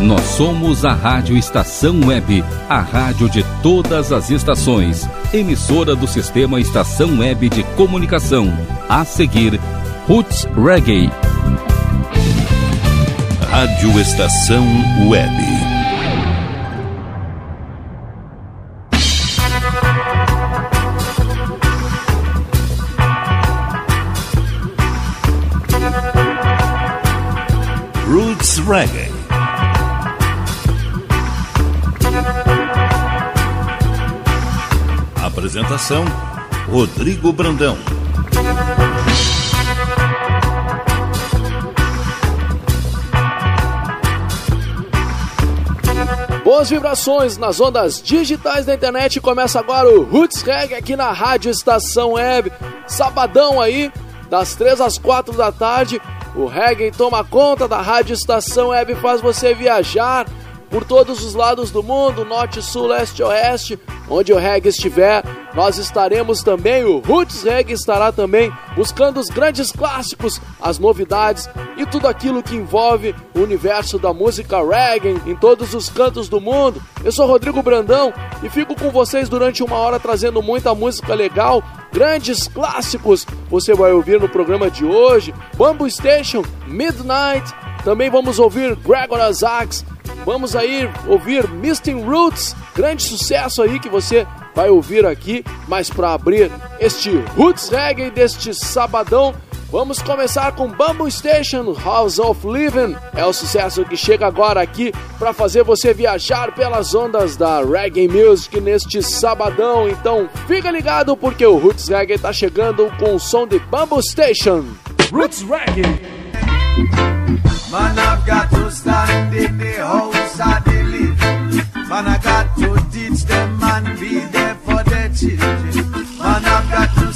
Nós somos a Rádio Estação Web, a rádio de todas as estações, emissora do sistema Estação Web de Comunicação. A seguir, Roots Reggae. Rádio Estação Web. Roots Reggae. Apresentação: Rodrigo Brandão. Boas vibrações nas ondas digitais da internet. Começa agora o Roots Reggae aqui na Rádio Estação Web. Sabadão aí, das 3 às 4 da tarde. O reggae toma conta da Rádio Estação Web, faz você viajar por todos os lados do mundo, norte, sul, leste, oeste, onde o reggae estiver, nós estaremos também, o Roots Reggae estará também buscando os grandes clássicos, as novidades e tudo aquilo que envolve o universo da música reggae em todos os cantos do mundo. Eu sou Rodrigo Brandão e fico com vocês durante uma hora trazendo muita música legal, grandes clássicos. Você vai ouvir no programa de hoje, Bamboo Station, Midnight, também vamos ouvir Gregor Isaacs, Vamos aí ouvir Misting Roots, grande sucesso aí que você vai ouvir aqui. Mas para abrir este Roots Reggae deste sabadão, vamos começar com Bamboo Station House of Living. É o sucesso que chega agora aqui para fazer você viajar pelas ondas da Reggae Music neste sabadão. Então fica ligado porque o Roots Reggae está chegando com o som de Bamboo Station. Roots Reggae. Man, I've got to stand in the house of the living. Man, I got to teach them and be there for their children. Man, I've got to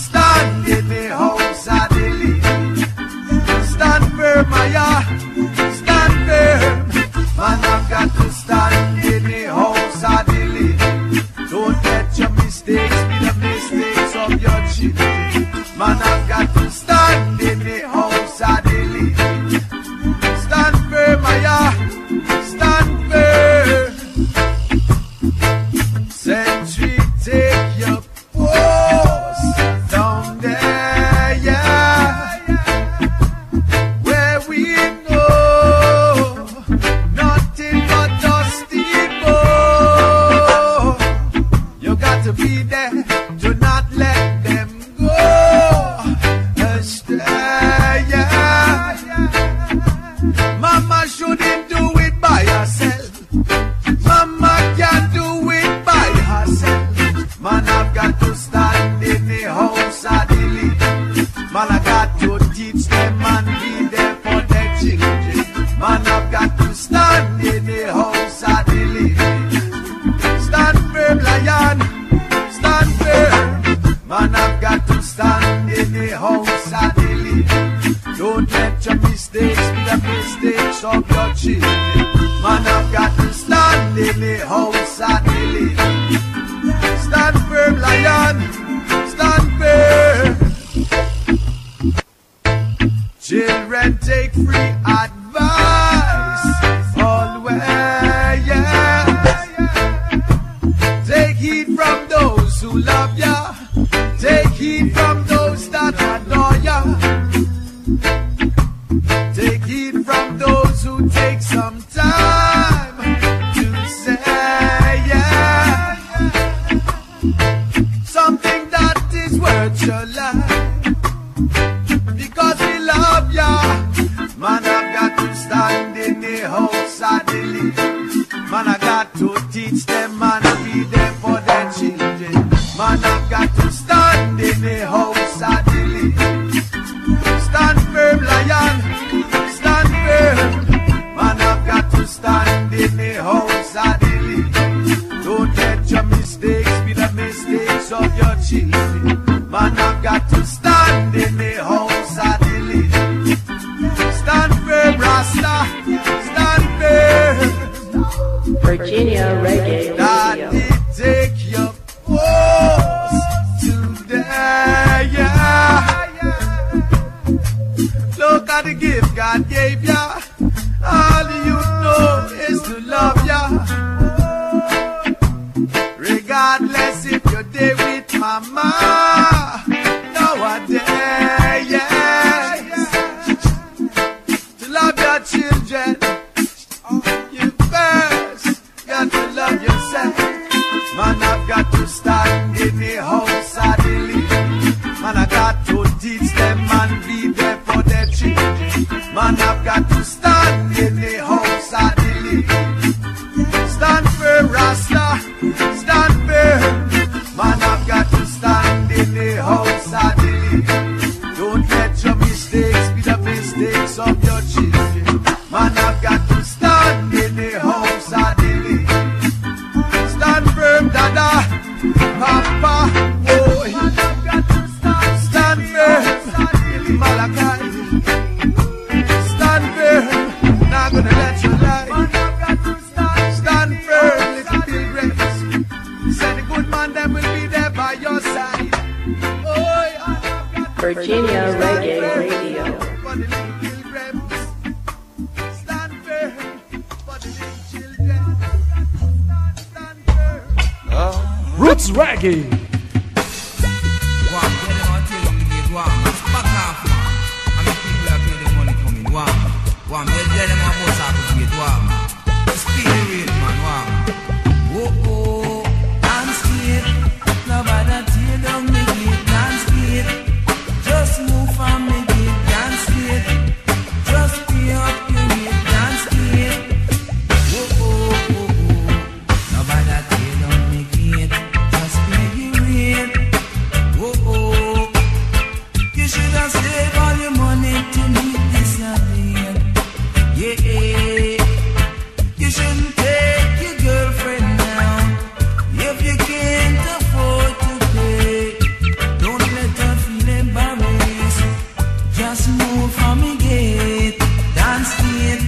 move from me gate, dance gate.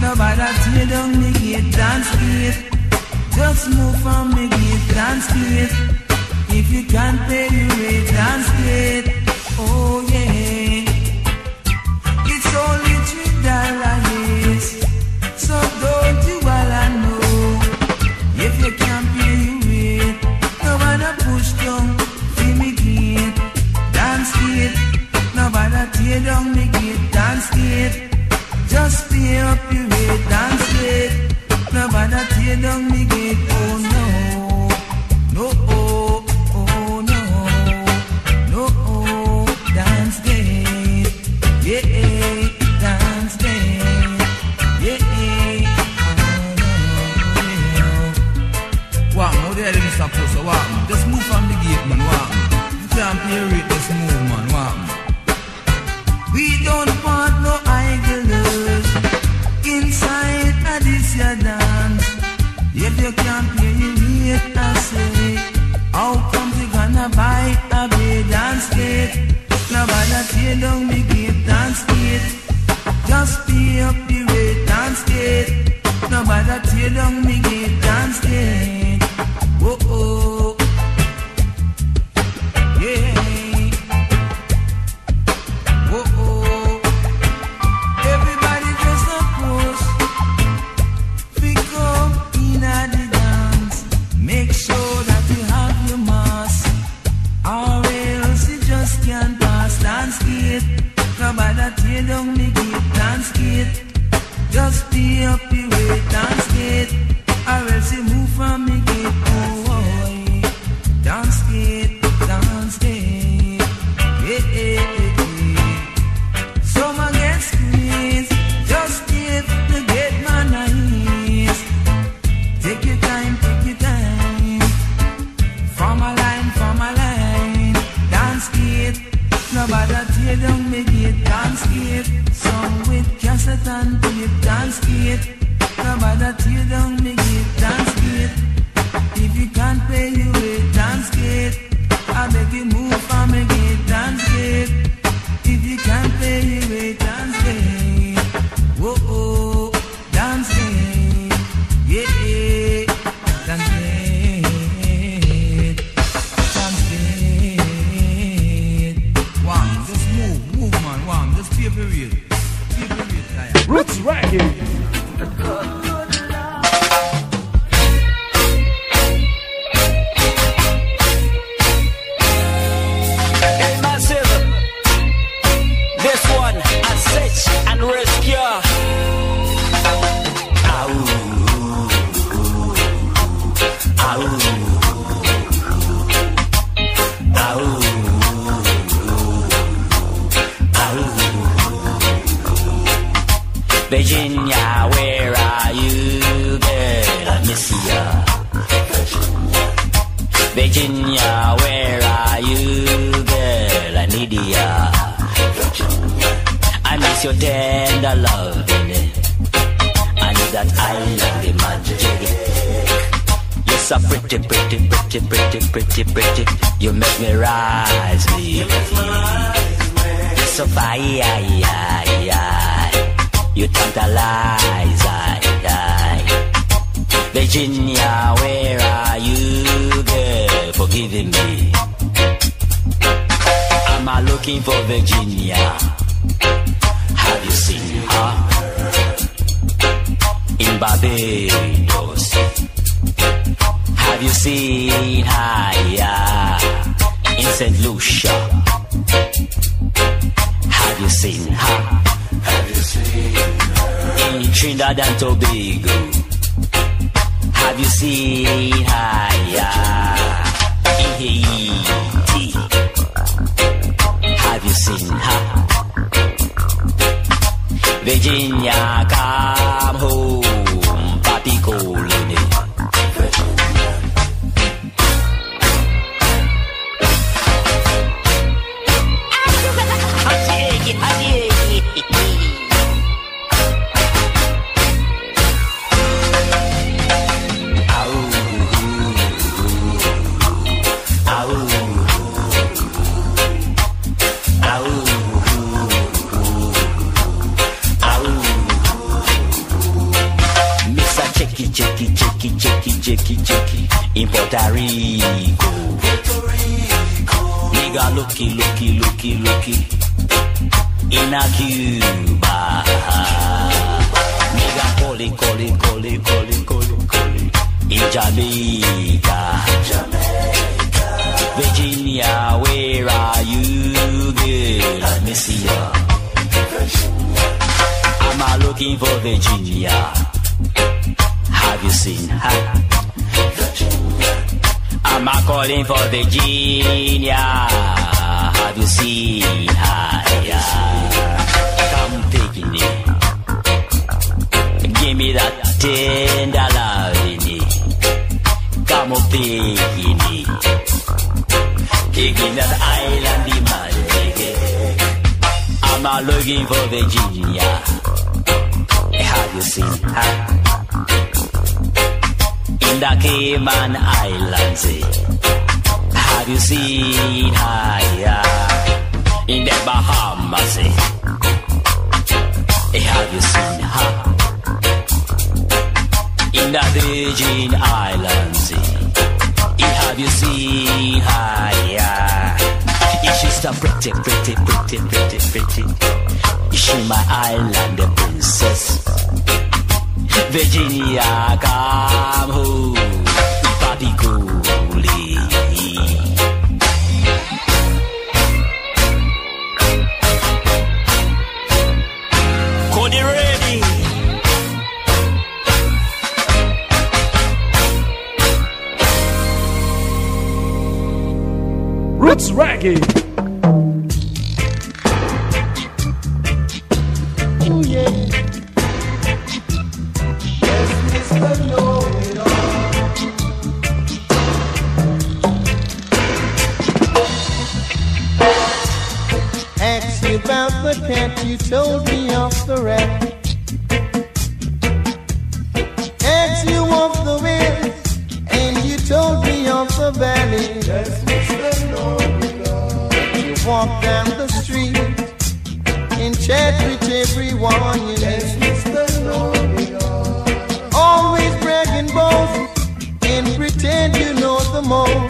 Nobody tear down me gate, dance gate. Just move from me gate, dance gate. If you can't pay your rate, dance gate. Oh yeah. you don't begin. belong because the appeal. So pretty, pretty, pretty, pretty, pretty, pretty. You make me rise, me. You're so fire, you tantalize, I, I. Virginia, where are you, girl, for giving me? Am I looking for Virginia? Have you seen her? In Barbados. Have you seen her, in St. Lucia? Have you seen her? Have you seen her? In Trinidad and Tobago. Have you seen her? In Haiti. Have you seen her? Virginia, come home, Papi Colony. Ricky Ricky in a Cuba. Nigga Collie Collie Collie Collie Collie Collie in Jamaica. Jamaica. Virginia, where are you, girl? Let me see ya. I'm a looking for Virginia. Have you seen her? I'm out calling for Virginia. Have you seen her? Come taking it. Give me that tender loving. Come that island magic. Am I looking for Virginia? Have you seen her? in the Islands. Eh. Have you seen her yeah, in the Bahamas? eh? Eh, Have you seen her in the Virgin Islands? eh? Eh, Have you seen her? Yeah. Yeah, she's so pretty, pretty, pretty, pretty, pretty. Is she my island princess? Virginia, come home, Papi Cooley. Reggae. Ooh, yeah. Yes, Mr. Know-it-all. Asked you about the cat, you told me off the rat. Asked you off the wind, and you told me off the valley. Yes, walk down the street and chat with everyone you meet. Always bragging both, and pretend you know the most.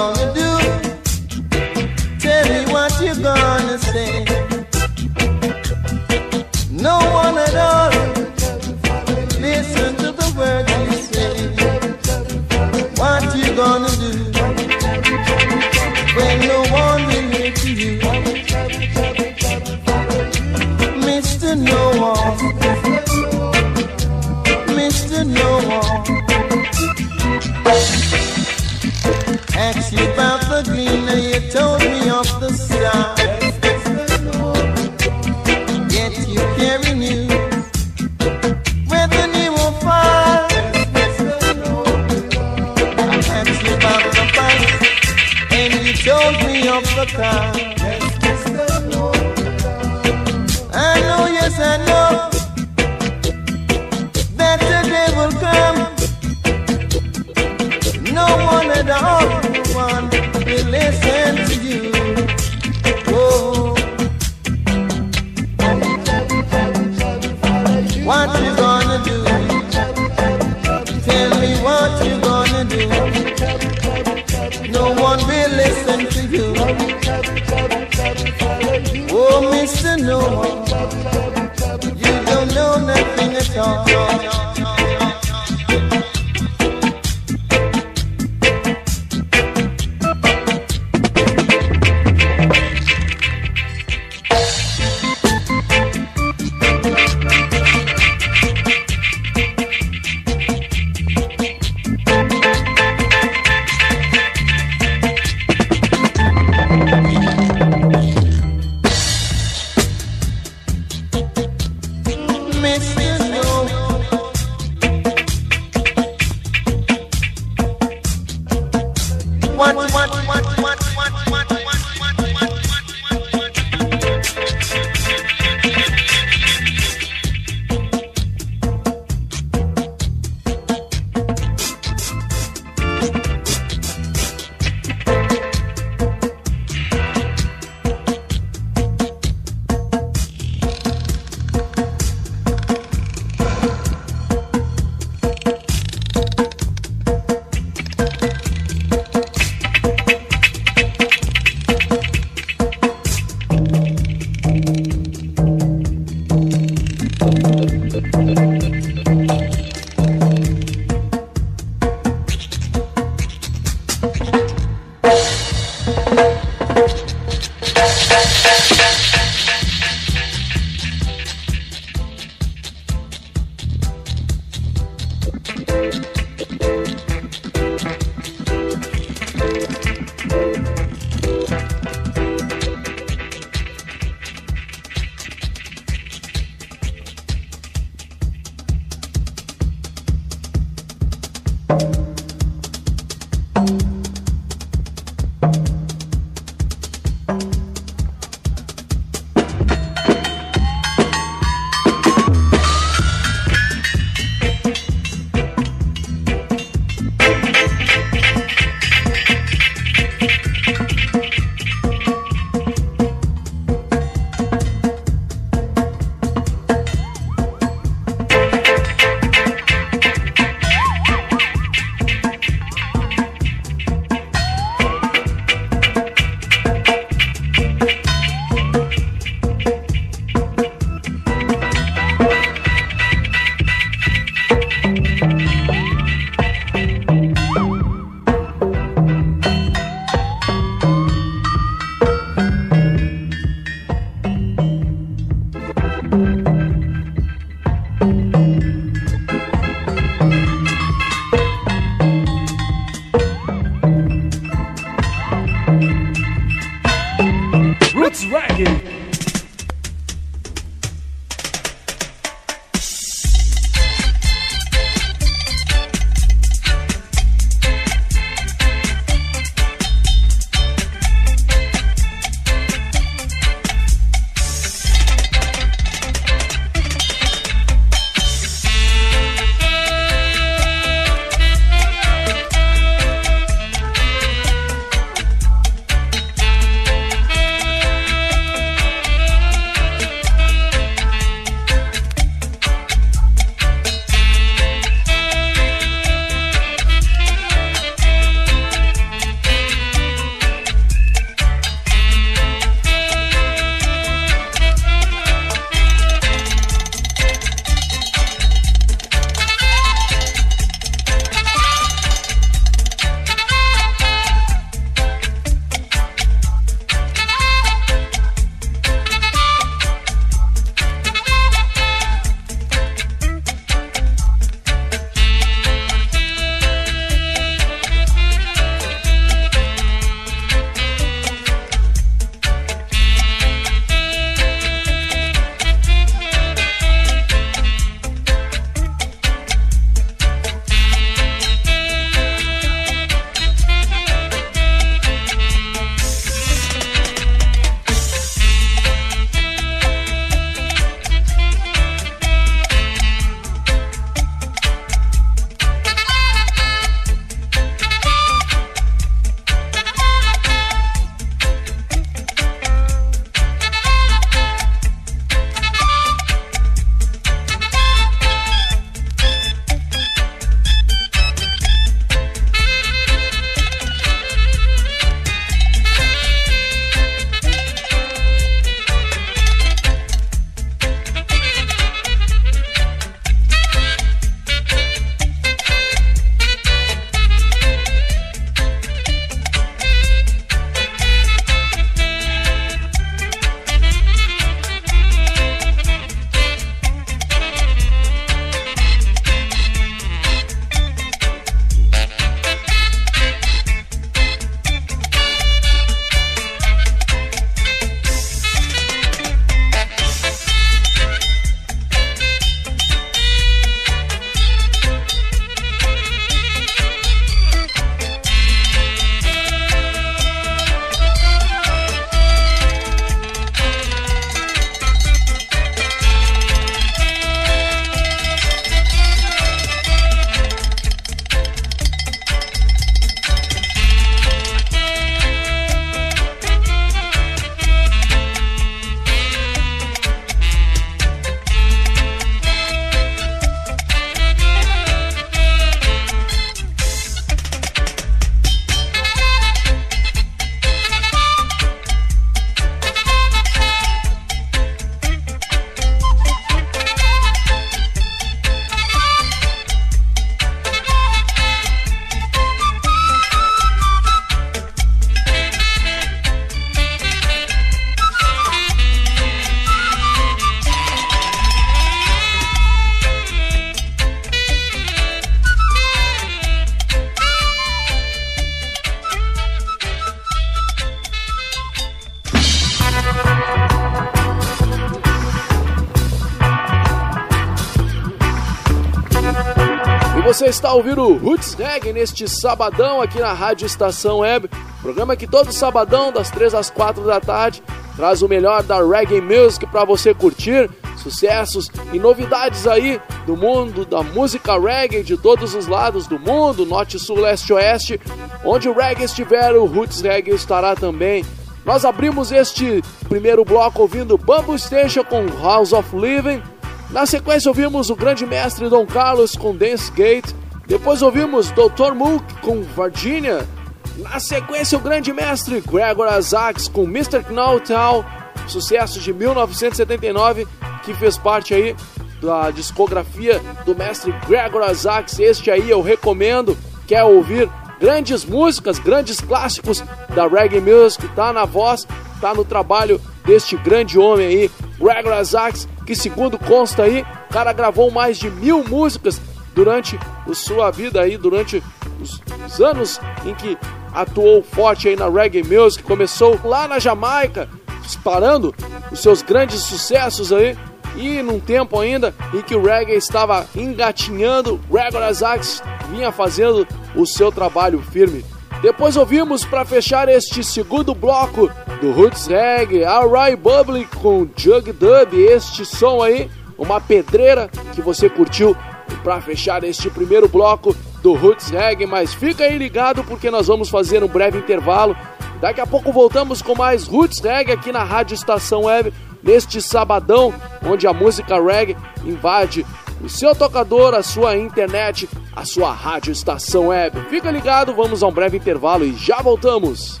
Está ouvindo o Roots Reggae neste sabadão aqui na Rádio Estação Web, programa que todo sabadão das 3 às 4 da tarde traz o melhor da reggae music para você curtir, sucessos e novidades aí do mundo da música reggae de todos os lados do mundo, norte, sul, leste, oeste, onde o reggae estiver, o Roots Reggae estará também. Nós abrimos este primeiro bloco ouvindo Bamboo Station com House of Living. Na sequência ouvimos o grande mestre Dom Carlos com Dance Gate. Depois ouvimos Dr. Mook com Virginia. Na sequência o grande mestre Gregor Azax com Mr. Knowtown, sucesso de 1979 que fez parte aí da discografia do mestre Gregor Azax. Este aí eu recomendo. Quer ouvir grandes músicas, grandes clássicos da reggae music? Tá na voz, tá no trabalho deste grande homem aí, Gregor Azax que segundo consta aí, o cara gravou mais de mil músicas durante a sua vida aí, durante os, os anos em que atuou forte aí na reggae music, começou lá na Jamaica, disparando os seus grandes sucessos aí, e num tempo ainda em que o reggae estava engatinhando, Gregor Azax vinha fazendo o seu trabalho firme. Depois ouvimos para fechar este segundo bloco do Roots Reggae, Alright Bubbly com Jug Dub, este som aí, uma pedreira que você curtiu para fechar este primeiro bloco do Roots Reggae, mas fica aí ligado porque nós vamos fazer um breve intervalo. Daqui a pouco voltamos com mais Roots Reggae aqui na Rádio Estação Web, neste sabadão, onde a música reggae invade o seu tocador, a sua internet, a sua rádio estação web. Fica ligado, vamos a um breve intervalo e já voltamos.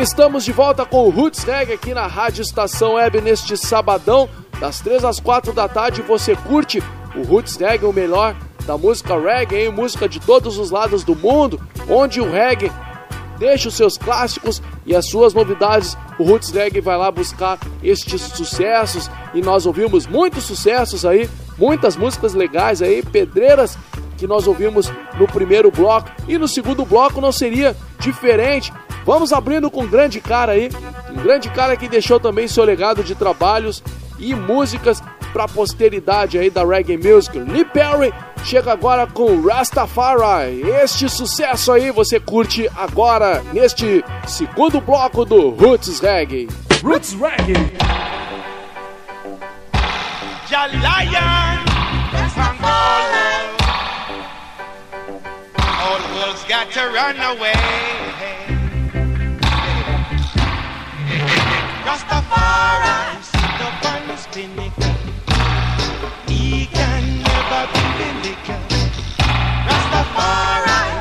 Estamos de volta com o Roots Reggae aqui na Rádio Estação Web neste sabadão, das 3 às 4 da tarde. Você curte o Roots Reggae, o melhor da música reggae, hein? música de todos os lados do mundo, onde o reggae deixa os seus clássicos e as suas novidades. O Roots Reggae vai lá buscar estes sucessos e nós ouvimos muitos sucessos aí, muitas músicas legais aí, pedreiras que nós ouvimos no primeiro bloco e no segundo bloco não seria diferente. Vamos abrindo com um grande cara aí, um grande cara que deixou também seu legado de trabalhos e músicas para a posteridade aí da reggae music. Lee Perry chega agora com Rastafari. Este sucesso aí você curte agora neste segundo bloco do Roots Reggae. Roots Reggae. Lion, All the world's got to run away. Rastafari, sit up on his pinnacle. He can never be vindicated. Rastafari,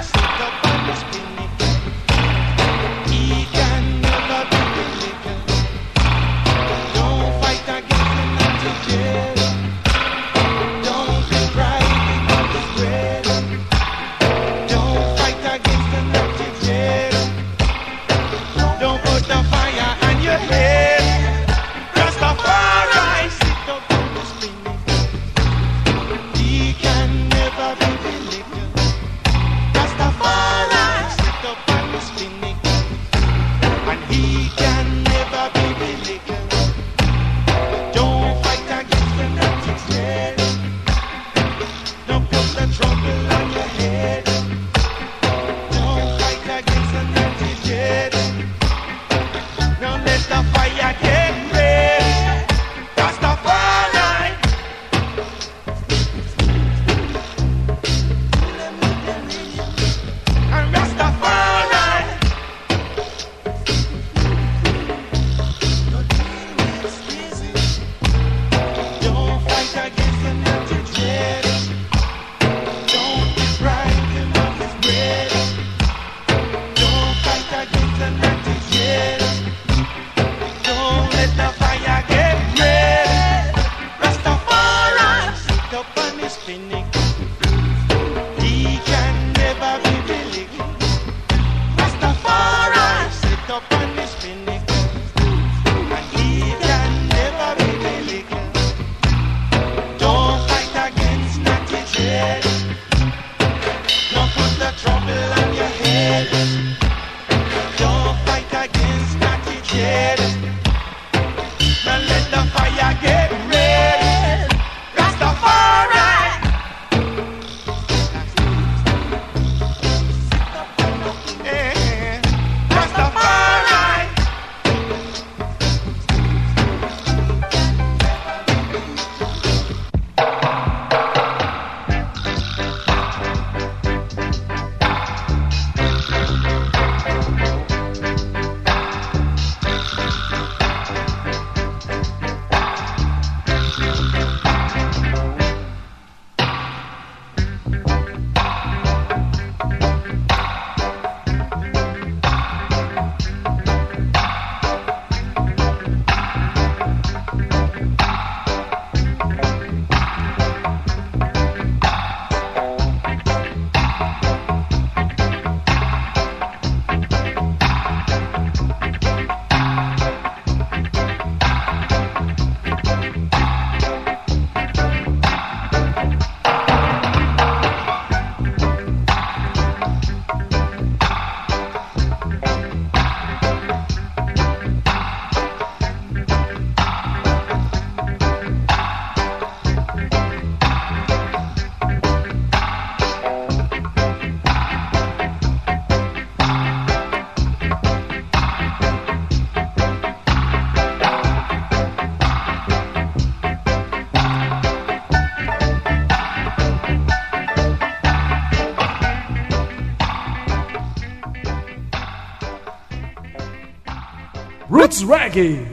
Reggae. Roots Reggae.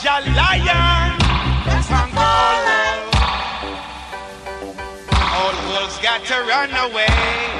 Jalaya, Angola. All the wolves got to run away.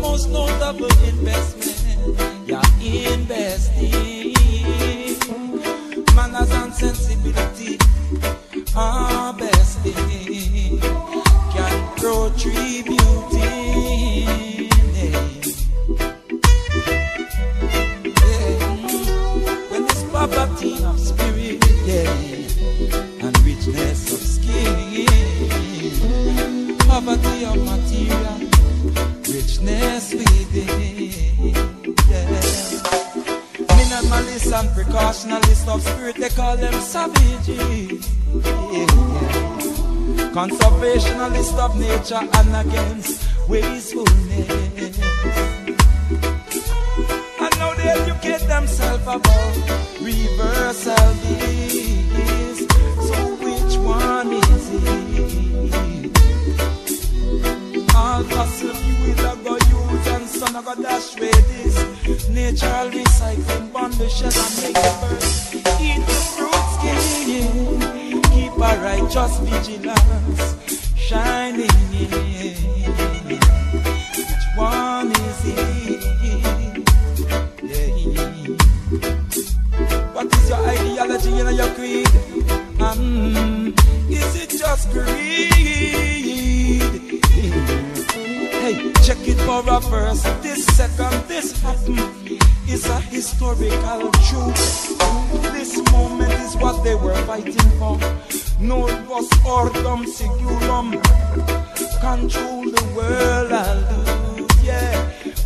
most notable investment you're investing. Manners and sensibility are best thing. Can grow tribute. Conservationalist of nature and against wastefulness. And now they educate themselves about reversal this. So which one is it? All fossil fuel I go use and sun I go dash with this. Natural recycling bond the shell and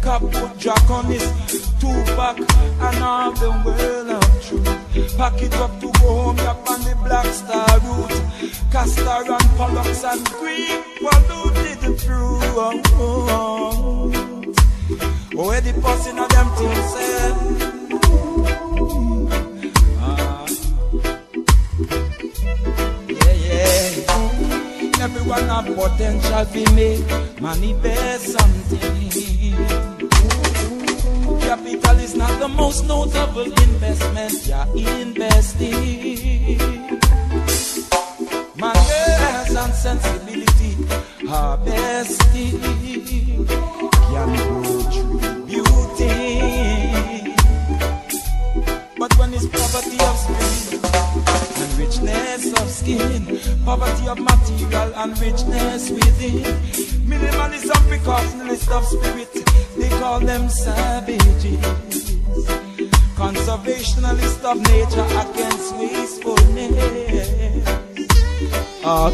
Yeah, Caput Draconis, Tupac, and all the world of truth. Pack it up to go home, up on the Black Star route. Castor and Pollux and Green polluted fruit. Oh, oh, oh. Where the person of them things say. Ah. Everyone have potential to make manifest something. Not the most notable investment you're investing. girls and sensibility are bestie. Can beauty. But when it's poverty of spirit and richness of skin, poverty of material and richness within, minimalism, precautionalist of spirit, they call them savages. Conservationalist of nature against wastefulness. Uh,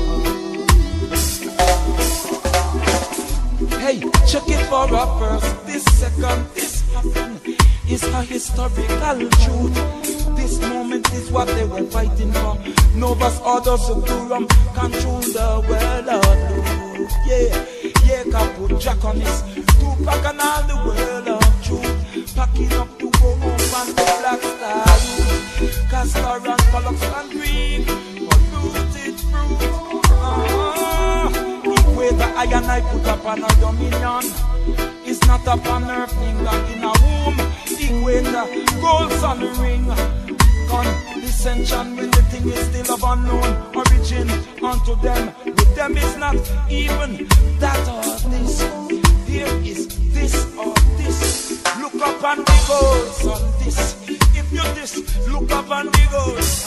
hey, check it for a first. This second, this happened is a historical truth. This moment is what they were fighting for. Novus Ordo Sectorum control the world of truth. Yeah, yeah, Caput Draconis, Tupac and all the world of truth. Packing up Castor and Pollux and Green, polluted fruit. Ah, equator I and I put upon a dominion. It's not upon her finger in a womb. Equator, gold sun ring. Condescension when the thing is still of unknown origin unto them. With them it's not even that or this. There is this or this. Look up and the gold sun this. Look up bandidos.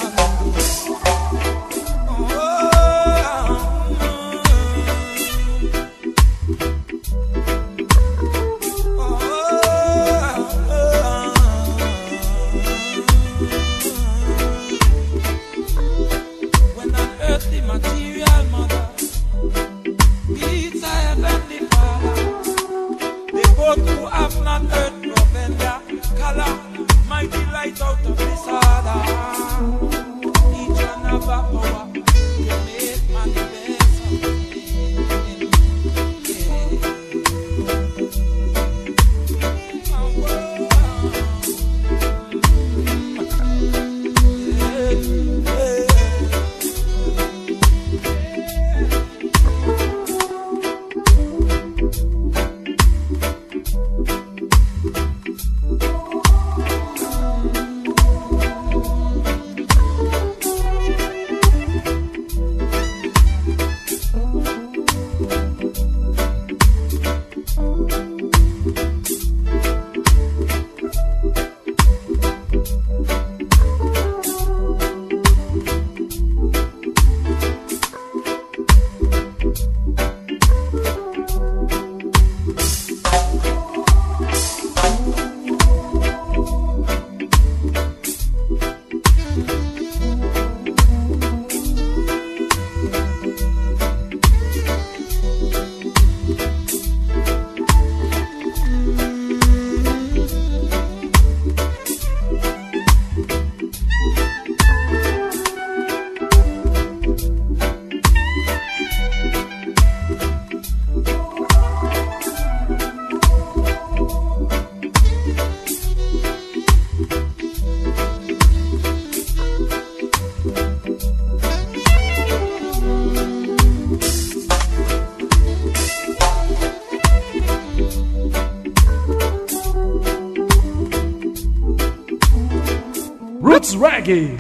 Reggae.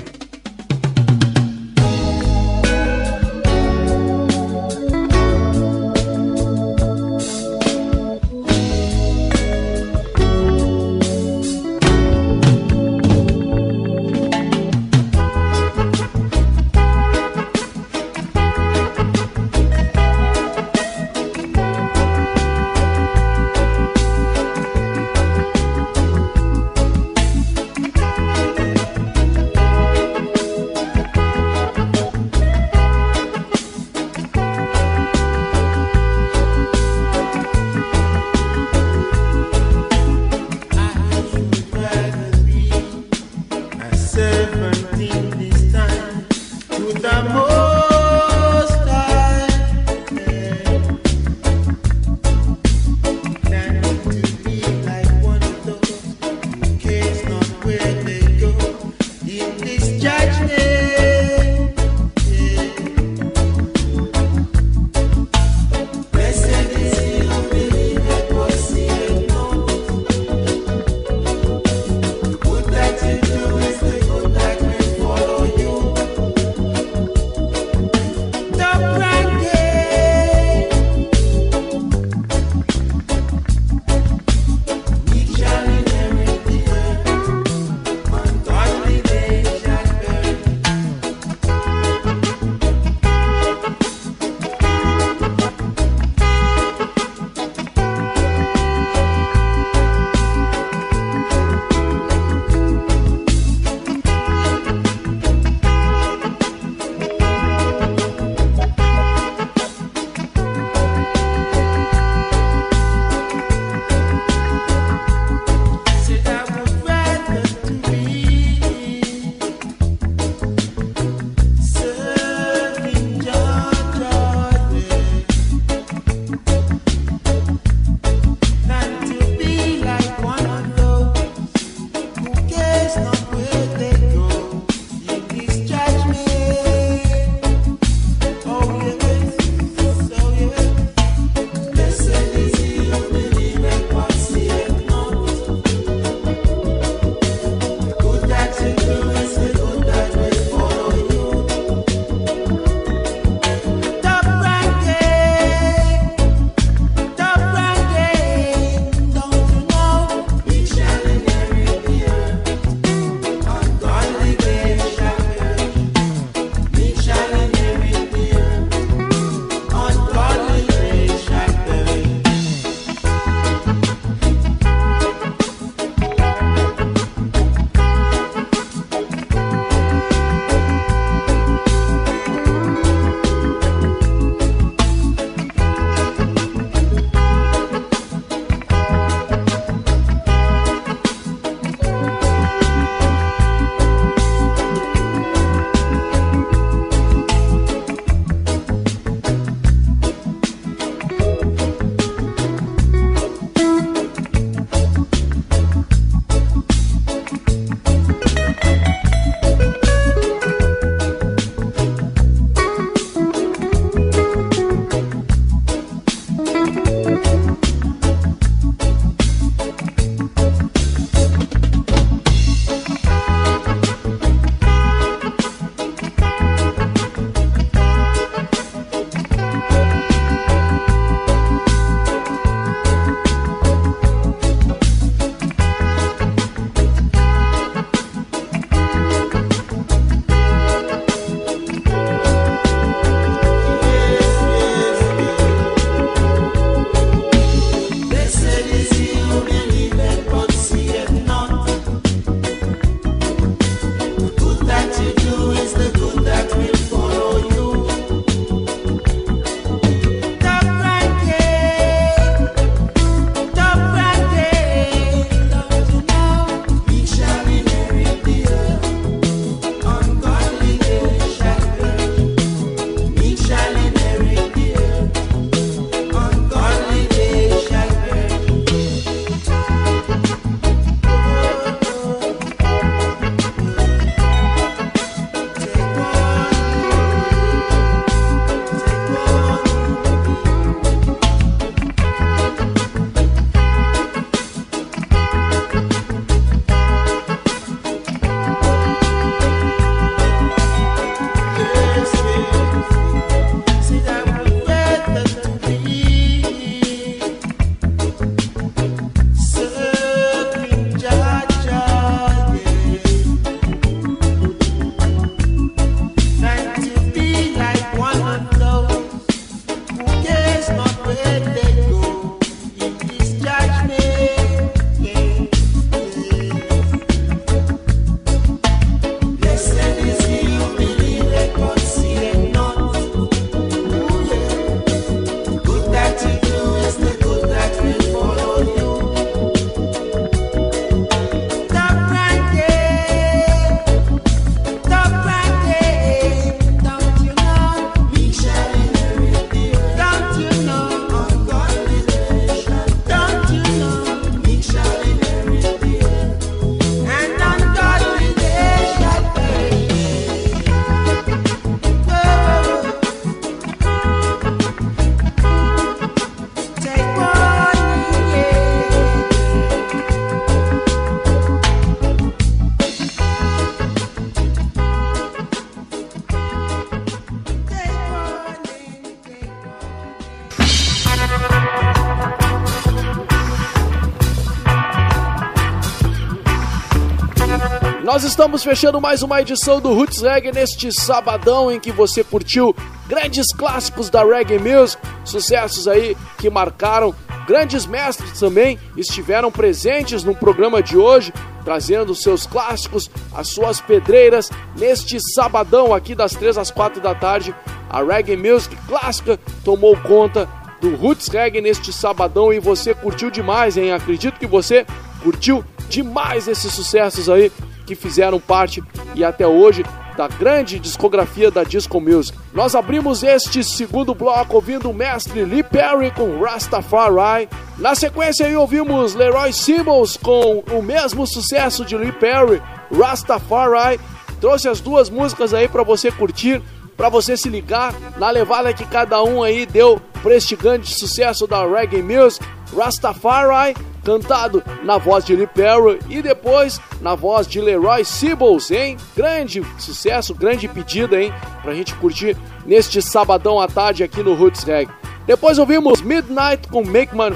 Nós estamos fechando mais uma edição do Roots Reggae neste sabadão em que você curtiu grandes clássicos da reggae music, sucessos aí que marcaram. Grandes mestres também estiveram presentes no programa de hoje, trazendo seus clássicos, as suas pedreiras. Neste sabadão, aqui das 3 às 4 da tarde, a reggae music clássica tomou conta do Roots Reggae neste sabadão e você curtiu demais, hein? Acredito que você curtiu demais esses sucessos aí que fizeram parte e até hoje da grande discografia da Disco Music. Nós abrimos este segundo bloco ouvindo o mestre Lee Perry com Rastafari. Na sequência aí ouvimos Leroy Symbols com o mesmo sucesso de Lee Perry, Rastafari. Trouxe as duas músicas aí para você curtir, para você se ligar na levada que cada um aí deu para este grande sucesso da reggae music, Rastafari cantado na voz de Lee Perry e depois na voz de Leroy Sibbles, hein? Grande sucesso, grande pedida, hein? Pra gente curtir neste sabadão à tarde aqui no Roots Reggae. Depois ouvimos Midnight com Make Man.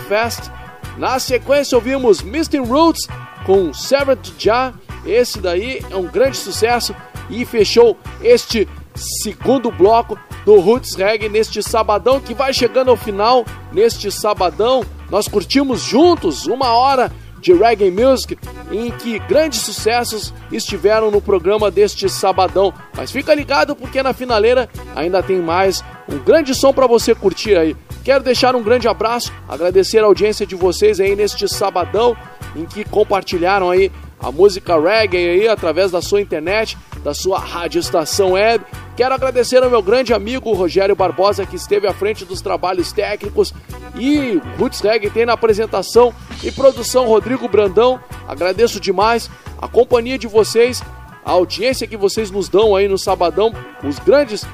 Na sequência ouvimos Mr. Roots com Seventh Jah. Esse daí é um grande sucesso e fechou este segundo bloco do Roots Reggae neste sabadão que vai chegando ao final. Neste sabadão, nós curtimos juntos uma hora de reggae music em que grandes sucessos estiveram no programa deste sabadão. Mas fica ligado porque na finaleira ainda tem mais um grande som para você curtir aí. Quero deixar um grande abraço, agradecer a audiência de vocês aí neste sabadão em que compartilharam aí a música reggae aí através da sua internet, da sua rádio estação web. Quero agradecer ao meu grande amigo Rogério Barbosa que esteve à frente dos trabalhos técnicos e Roots Reggae tem na apresentação e produção Rodrigo Brandão. Agradeço demais a companhia de vocês, a audiência que vocês nos dão aí no sabadão, os grandes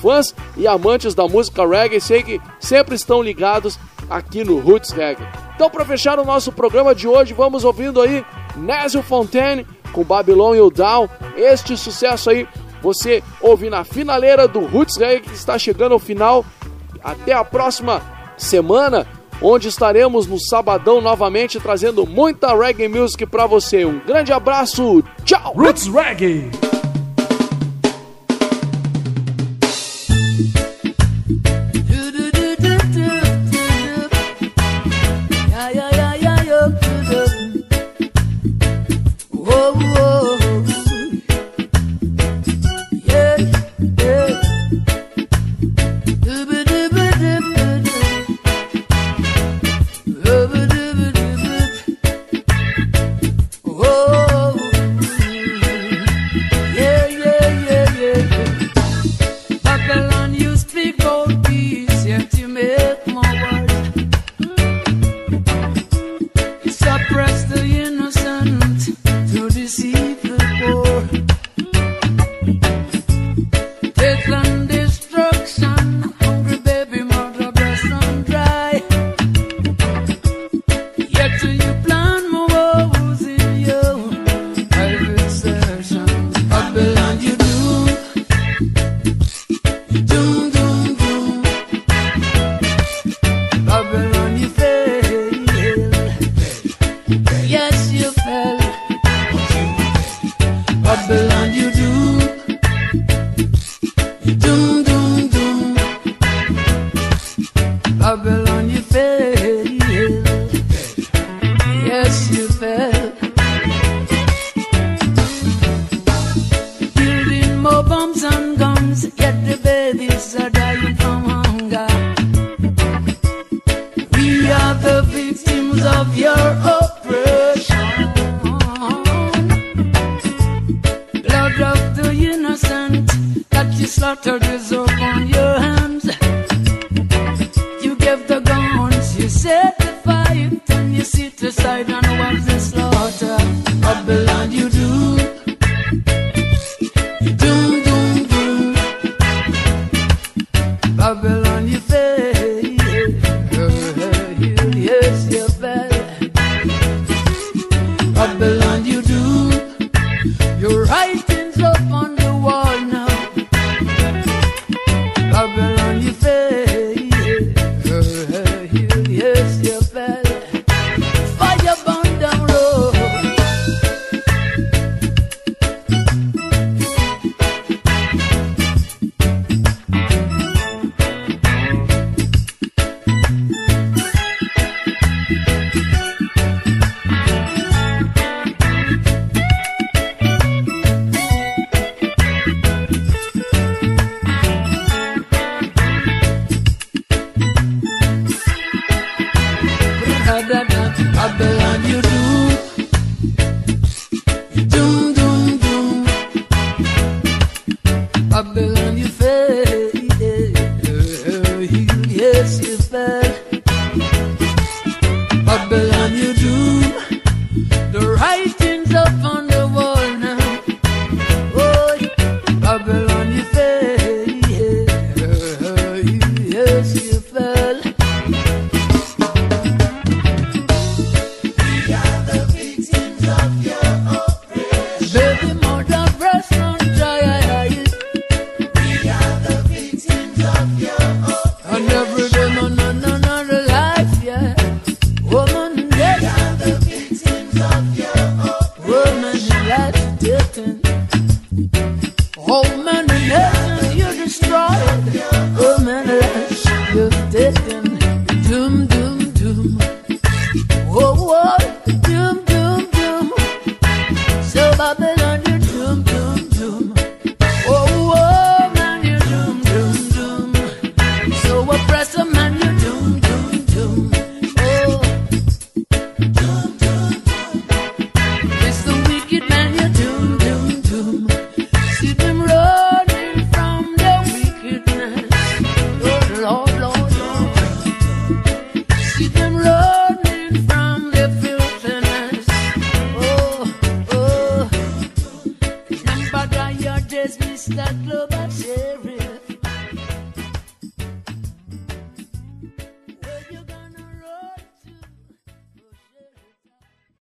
fãs e amantes da música reggae, sei que sempre estão ligados aqui no Roots Reggae. Então, para fechar o nosso programa de hoje, vamos ouvindo aí Nésio Fontaine com Babylon e o Down. Este sucesso aí você ouve na finaleira do Roots Reggae que está chegando ao final. Até a próxima semana, onde estaremos no sabadão novamente trazendo muita reggae music para você. Um grande abraço, tchau! Roots Reggae! أبدا أبدا